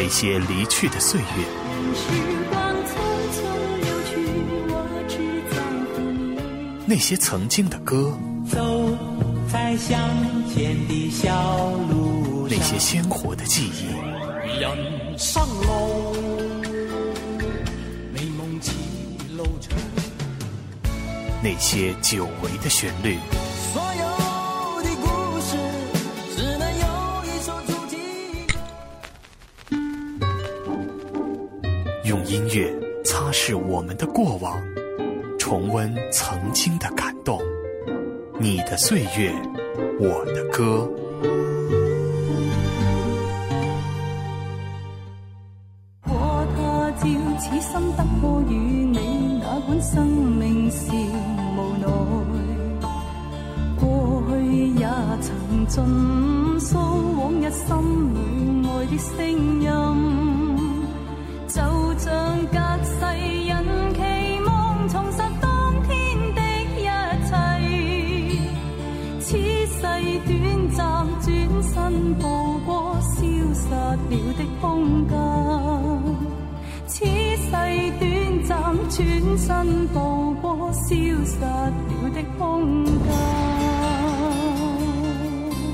那些离去的岁月，那些曾经的歌，走在向前的小路那些鲜活的记忆，人生路，美梦似路长，那些久违的旋律。所有音乐擦拭我们的过往，重温曾经的感动。你的岁月，我的歌。世短暫，轉身步過消失了的空間。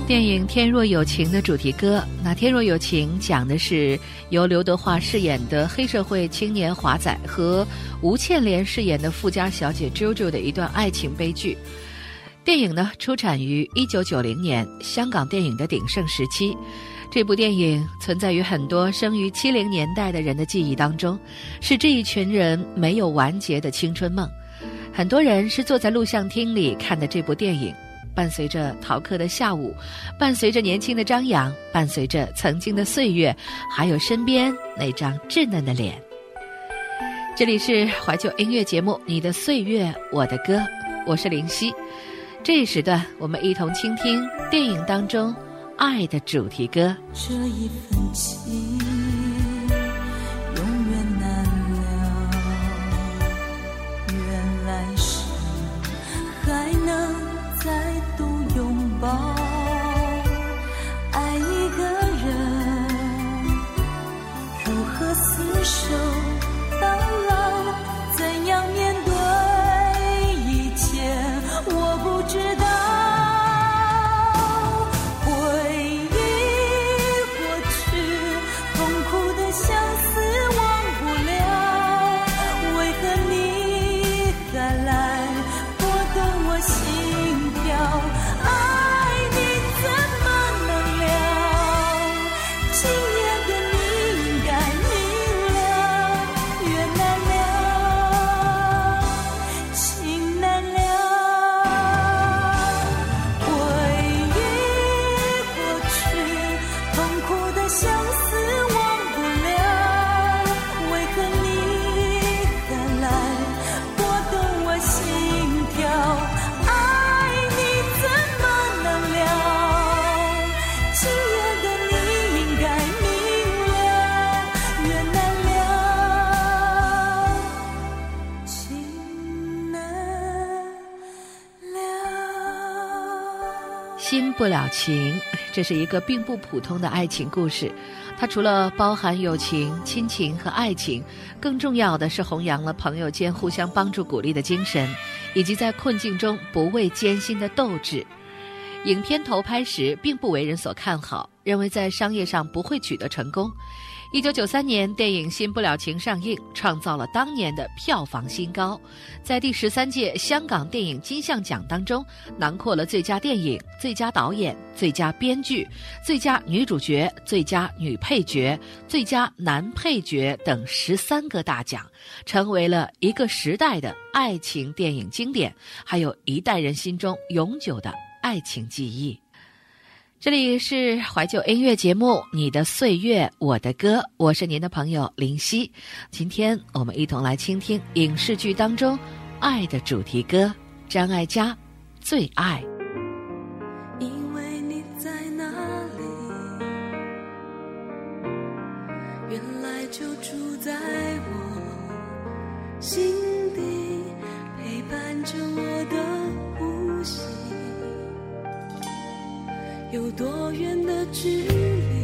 电影《天若有情》的主题歌，那《天若有情》讲的是由刘德华饰演的黑社会青年华仔和吴倩莲饰演的富家小姐 JoJo 的一段爱情悲剧。电影呢出产于一九九零年，香港电影的鼎盛时期。这部电影存在于很多生于七零年代的人的记忆当中，是这一群人没有完结的青春梦。很多人是坐在录像厅里看的这部电影。伴随着逃课的下午，伴随着年轻的张扬，伴随着曾经的岁月，还有身边那张稚嫩的脸。这里是怀旧音乐节目《你的岁月我的歌》，我是林夕。这一时段，我们一同倾听电影当中爱的主题歌。这一份情情，这是一个并不普通的爱情故事。它除了包含友情、亲情和爱情，更重要的是弘扬了朋友间互相帮助、鼓励的精神，以及在困境中不畏艰辛的斗志。影片投拍时并不为人所看好，认为在商业上不会取得成功。一九九三年，电影《新不了情》上映，创造了当年的票房新高，在第十三届香港电影金像奖当中，囊括了最佳电影、最佳导演、最佳编剧、最佳女主角、最佳女配角、最佳男配角等十三个大奖，成为了一个时代的爱情电影经典，还有一代人心中永久的爱情记忆。这里是怀旧音乐节目《你的岁月我的歌》，我是您的朋友林夕。今天我们一同来倾听影视剧当中爱的主题歌，张艾嘉《最爱》。有多远的距离？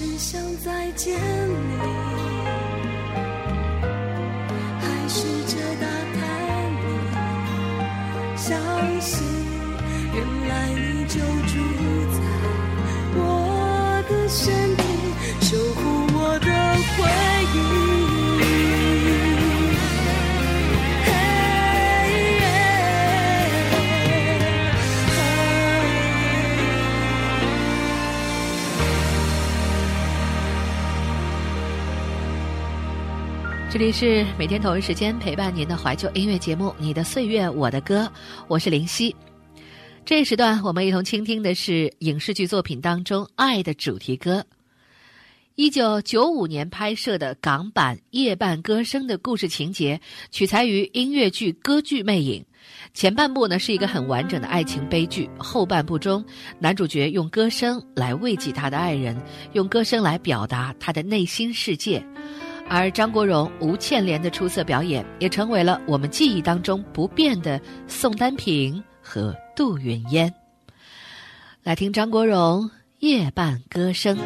只想再见你，还试着打开你，相信，原来你就住在我的身这里是每天同一时间陪伴您的怀旧音乐节目《你的岁月我的歌》，我是林夕。这一时段我们一同倾听的是影视剧作品当中爱的主题歌。一九九五年拍摄的港版《夜半歌声》的故事情节取材于音乐剧《歌剧魅影》。前半部呢是一个很完整的爱情悲剧，后半部中男主角用歌声来慰藉他的爱人，用歌声来表达他的内心世界。而张国荣、吴倩莲的出色表演，也成为了我们记忆当中不变的宋丹萍和杜云烟。来听张国荣《夜半歌声》。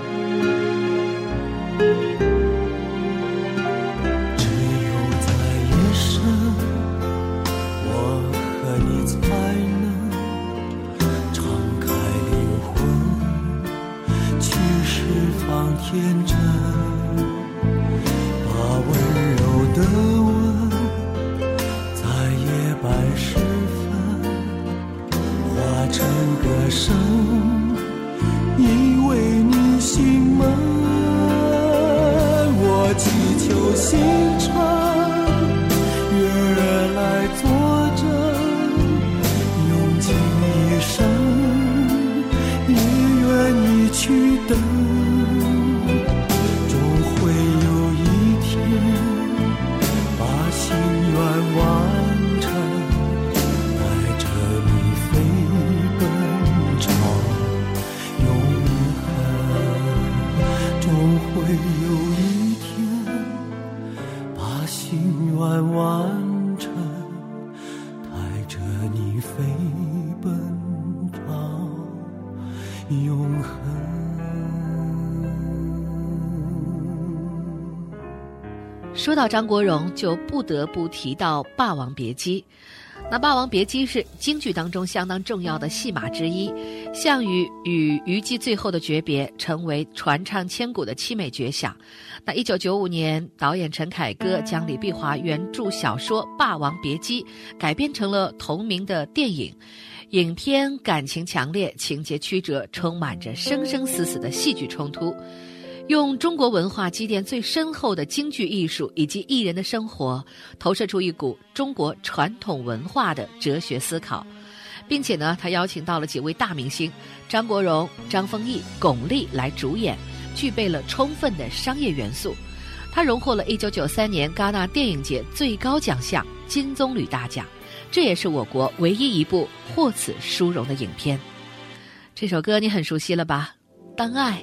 说到张国荣，就不得不提到《霸王别姬》。那《霸王别姬》是京剧当中相当重要的戏码之一，项羽与虞姬最后的诀别成为传唱千古的凄美绝响。那一九九五年，导演陈凯歌将李碧华原著小说《霸王别姬》改编成了同名的电影。影片感情强烈，情节曲折，充满着生生死死的戏剧冲突。用中国文化积淀最深厚的京剧艺术以及艺人的生活，投射出一股中国传统文化的哲学思考，并且呢，他邀请到了几位大明星张国荣、张丰毅、巩俐来主演，具备了充分的商业元素。他荣获了1993年戛纳电影节最高奖项金棕榈大奖，这也是我国唯一一部获此殊荣的影片。这首歌你很熟悉了吧？当爱。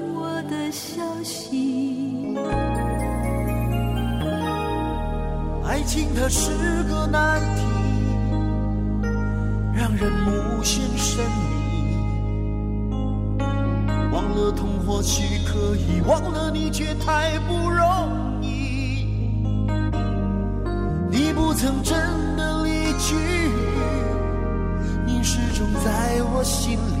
的消息。爱情它是个难题，让人无限神秘。忘了痛或许可以，忘了你却太不容易。你不曾真的离去，你始终在我心里。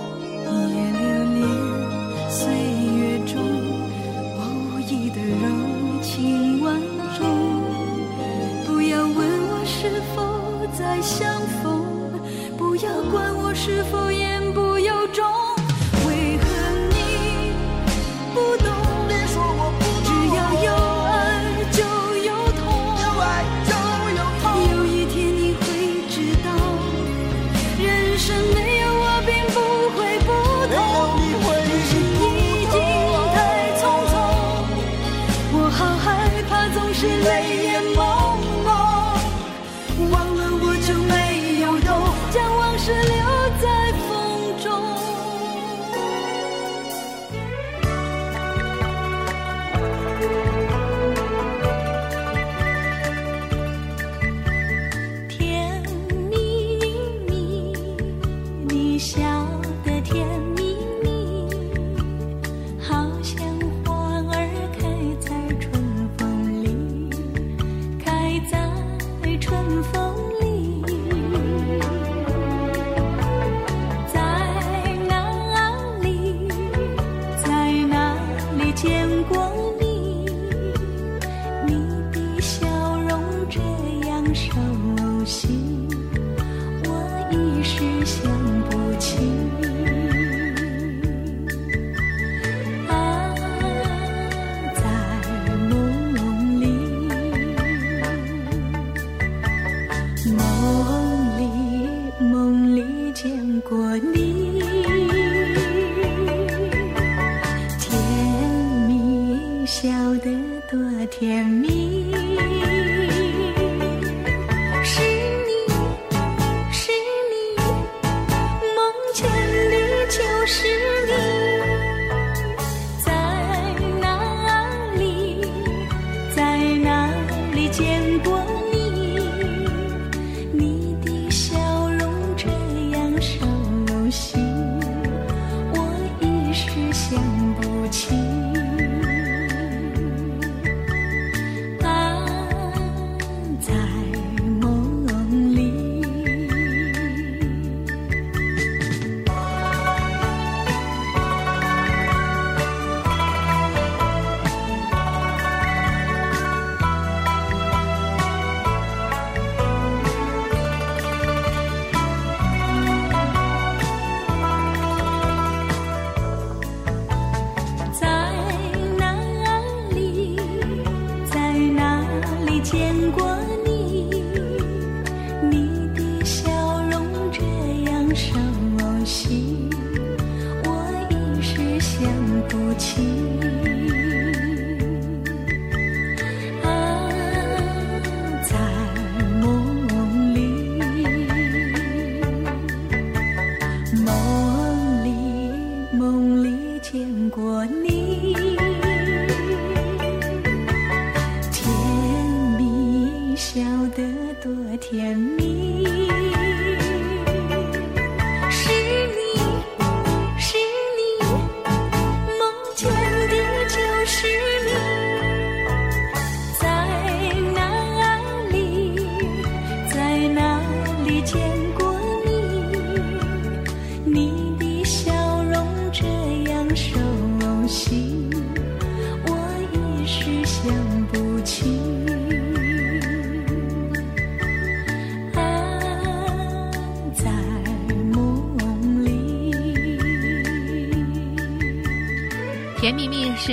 是否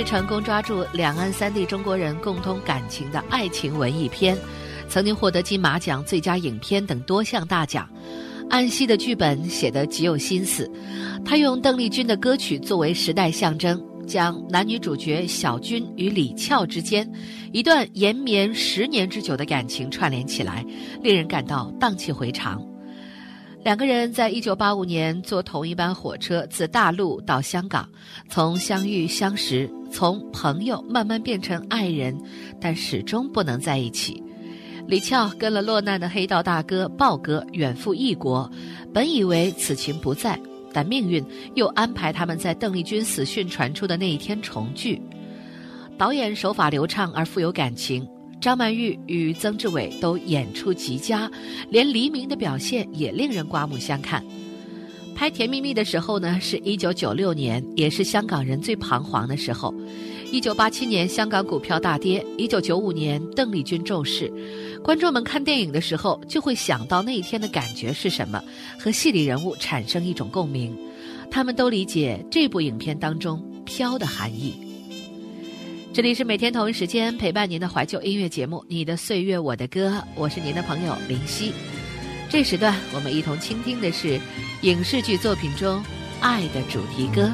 成功抓住两岸三地中国人共通感情的爱情文艺片，曾经获得金马奖最佳影片等多项大奖。安息的剧本写得极有心思，他用邓丽君的歌曲作为时代象征，将男女主角小军与李俏之间一段延绵十年之久的感情串联起来，令人感到荡气回肠。两个人在一九八五年坐同一班火车自大陆到香港，从相遇相识，从朋友慢慢变成爱人，但始终不能在一起。李俏跟了落难的黑道大哥豹哥远赴异国，本以为此情不在，但命运又安排他们在邓丽君死讯传出的那一天重聚。导演手法流畅而富有感情，张曼玉与曾志伟都演出极佳，连黎明的表现也令人刮目相看。拍《甜蜜蜜》的时候呢，是一九九六年，也是香港人最彷徨的时候。一九八七年，香港股票大跌；一九九五年，邓丽君骤逝。观众们看电影的时候，就会想到那一天的感觉是什么，和戏里人物产生一种共鸣。他们都理解这部影片当中“飘”的含义。这里是每天同一时间陪伴您的怀旧音乐节目《你的岁月我的歌》，我是您的朋友林夕。这时段我们一同倾听的是影视剧作品中爱的主题歌。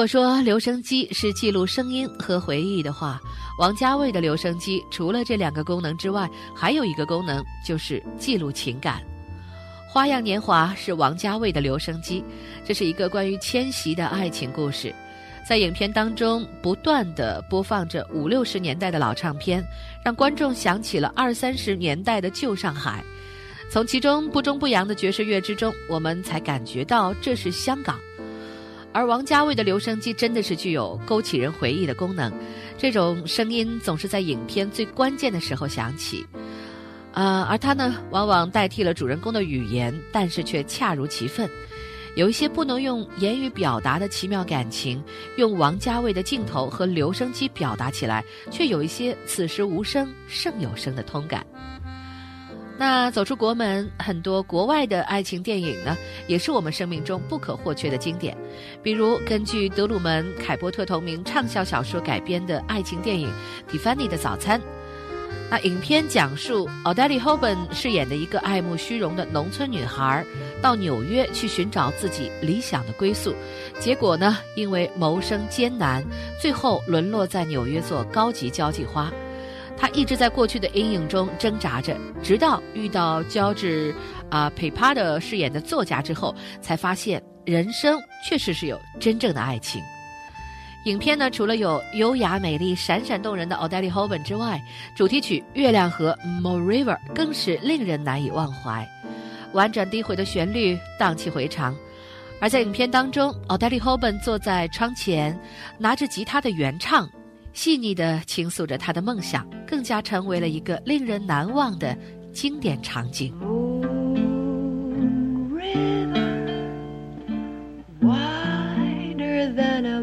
如果说留声机是记录声音和回忆的话，王家卫的留声机除了这两个功能之外，还有一个功能就是记录情感。《花样年华》是王家卫的留声机，这是一个关于迁徙的爱情故事。在影片当中，不断的播放着五六十年代的老唱片，让观众想起了二三十年代的旧上海。从其中不中不洋的爵士乐之中，我们才感觉到这是香港。而王家卫的留声机真的是具有勾起人回忆的功能，这种声音总是在影片最关键的时候响起。呃，而它呢，往往代替了主人公的语言，但是却恰如其分。有一些不能用言语表达的奇妙感情，用王家卫的镜头和留声机表达起来，却有一些此时无声胜有声的通感。那走出国门，很多国外的爱情电影呢，也是我们生命中不可或缺的经典。比如根据德鲁门·凯波特同名畅销小说改编的爱情电影《蒂凡尼的早餐》。那影片讲述奥黛丽·霍本饰演的一个爱慕虚荣的农村女孩，到纽约去寻找自己理想的归宿，结果呢，因为谋生艰难，最后沦落在纽约做高级交际花。他一直在过去的阴影中挣扎着，直到遇到乔治，啊，佩帕的饰演的作家之后，才发现人生确实是有真正的爱情。影片呢，除了有优雅、美丽、闪闪动人的奥黛丽·霍本之外，主题曲《月亮河》（Mo River） 更是令人难以忘怀。婉转低回的旋律荡气回肠，而在影片当中，奥黛丽·霍本坐在窗前，拿着吉他的原唱。细腻地倾诉着他的梦想，更加成为了一个令人难忘的经典场景。Moon River, wider than a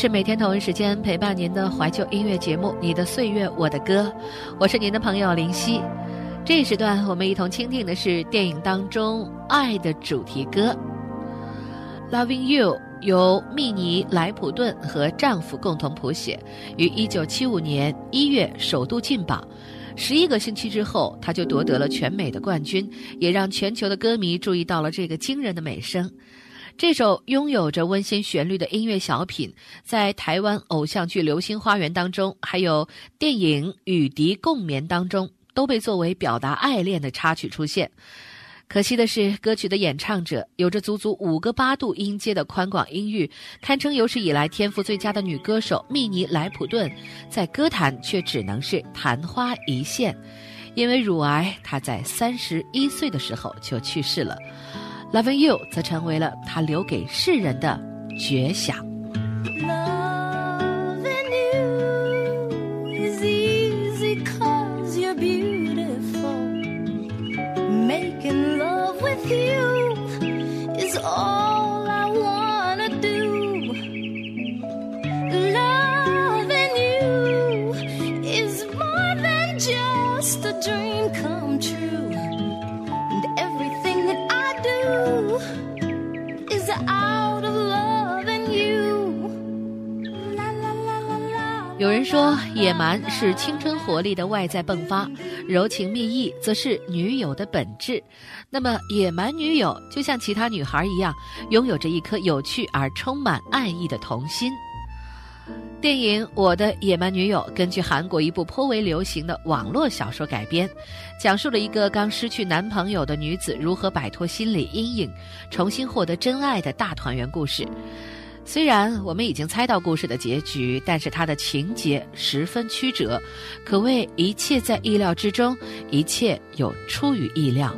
是每天同一时间陪伴您的怀旧音乐节目《你的岁月我的歌》，我是您的朋友林夕。这一时段我们一同倾听的是电影当中爱的主题歌《Loving You》，由密尼·莱普顿和丈夫共同谱写，于1975年1月首度进榜。十一个星期之后，他就夺得了全美的冠军，也让全球的歌迷注意到了这个惊人的美声。这首拥有着温馨旋律的音乐小品，在台湾偶像剧《流星花园》当中，还有电影《与敌共眠》当中，都被作为表达爱恋的插曲出现。可惜的是，歌曲的演唱者有着足足五个八度音阶的宽广音域，堪称有史以来天赋最佳的女歌手密尼·莱普顿，在歌坛却只能是昙花一现。因为乳癌，她在三十一岁的时候就去世了。Loving You 则成为了他留给世人的绝响。Out of loving you. 有人说，野蛮是青春活力的外在迸发，柔情蜜意则是女友的本质。那么，野蛮女友就像其他女孩一样，拥有着一颗有趣而充满爱意的童心。电影《我的野蛮女友》根据韩国一部颇为流行的网络小说改编，讲述了一个刚失去男朋友的女子如何摆脱心理阴影，重新获得真爱的大团圆故事。虽然我们已经猜到故事的结局，但是它的情节十分曲折，可谓一切在意料之中，一切又出于意料。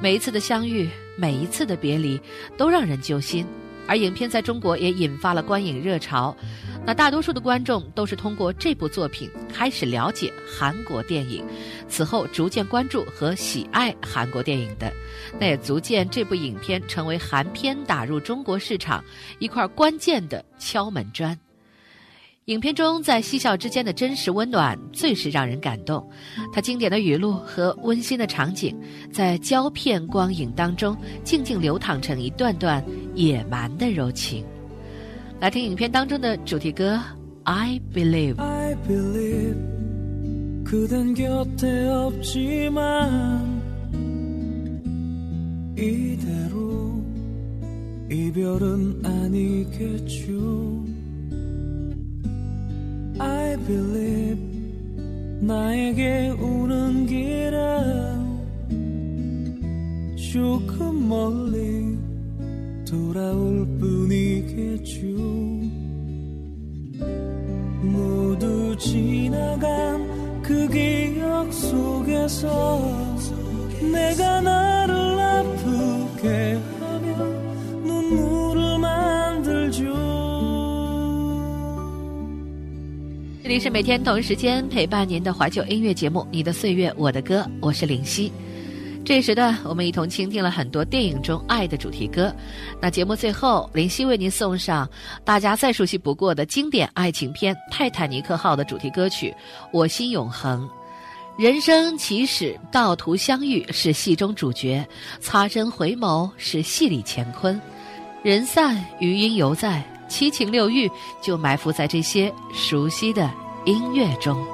每一次的相遇，每一次的别离，都让人揪心。而影片在中国也引发了观影热潮，那大多数的观众都是通过这部作品开始了解韩国电影，此后逐渐关注和喜爱韩国电影的，那也足见这部影片成为韩片打入中国市场一块关键的敲门砖。影片中在嬉笑之间的真实温暖最是让人感动，他经典的语录和温馨的场景，在胶片光影当中静静流淌成一段段野蛮的柔情。来听影片当中的主题歌《I Believe》。I believe 나에게 오는 길은 조금 멀리 돌아올 뿐이겠죠. 모두 지나간 그 기억 속에서 내가 나 里是每天同一时间陪伴您的怀旧音乐节目《你的岁月我的歌》，我是林夕。这时段，我们一同倾听了很多电影中爱的主题歌。那节目最后，林夕为您送上大家再熟悉不过的经典爱情片《泰坦尼克号》的主题歌曲《我心永恒》。人生起始，道途相遇是戏中主角；擦身回眸是戏里乾坤。人散余音犹在，七情六欲就埋伏在这些熟悉的音乐中。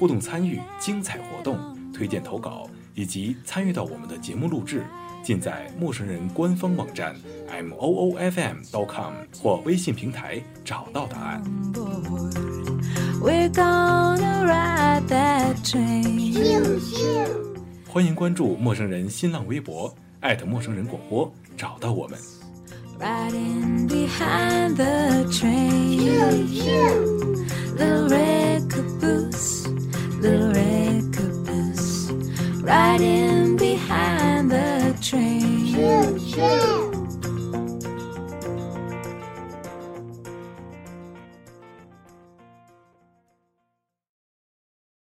互动参与、精彩活动、推荐投稿以及参与到我们的节目录制，尽在陌生人官方网站 m o o f m dot com 或微信平台找到答案。We're gonna ride that train. 欢迎关注陌生人新浪微博，艾特陌生人广播，找到我们。Riding behind the train. the caboose riding behind the train. Choo, choo.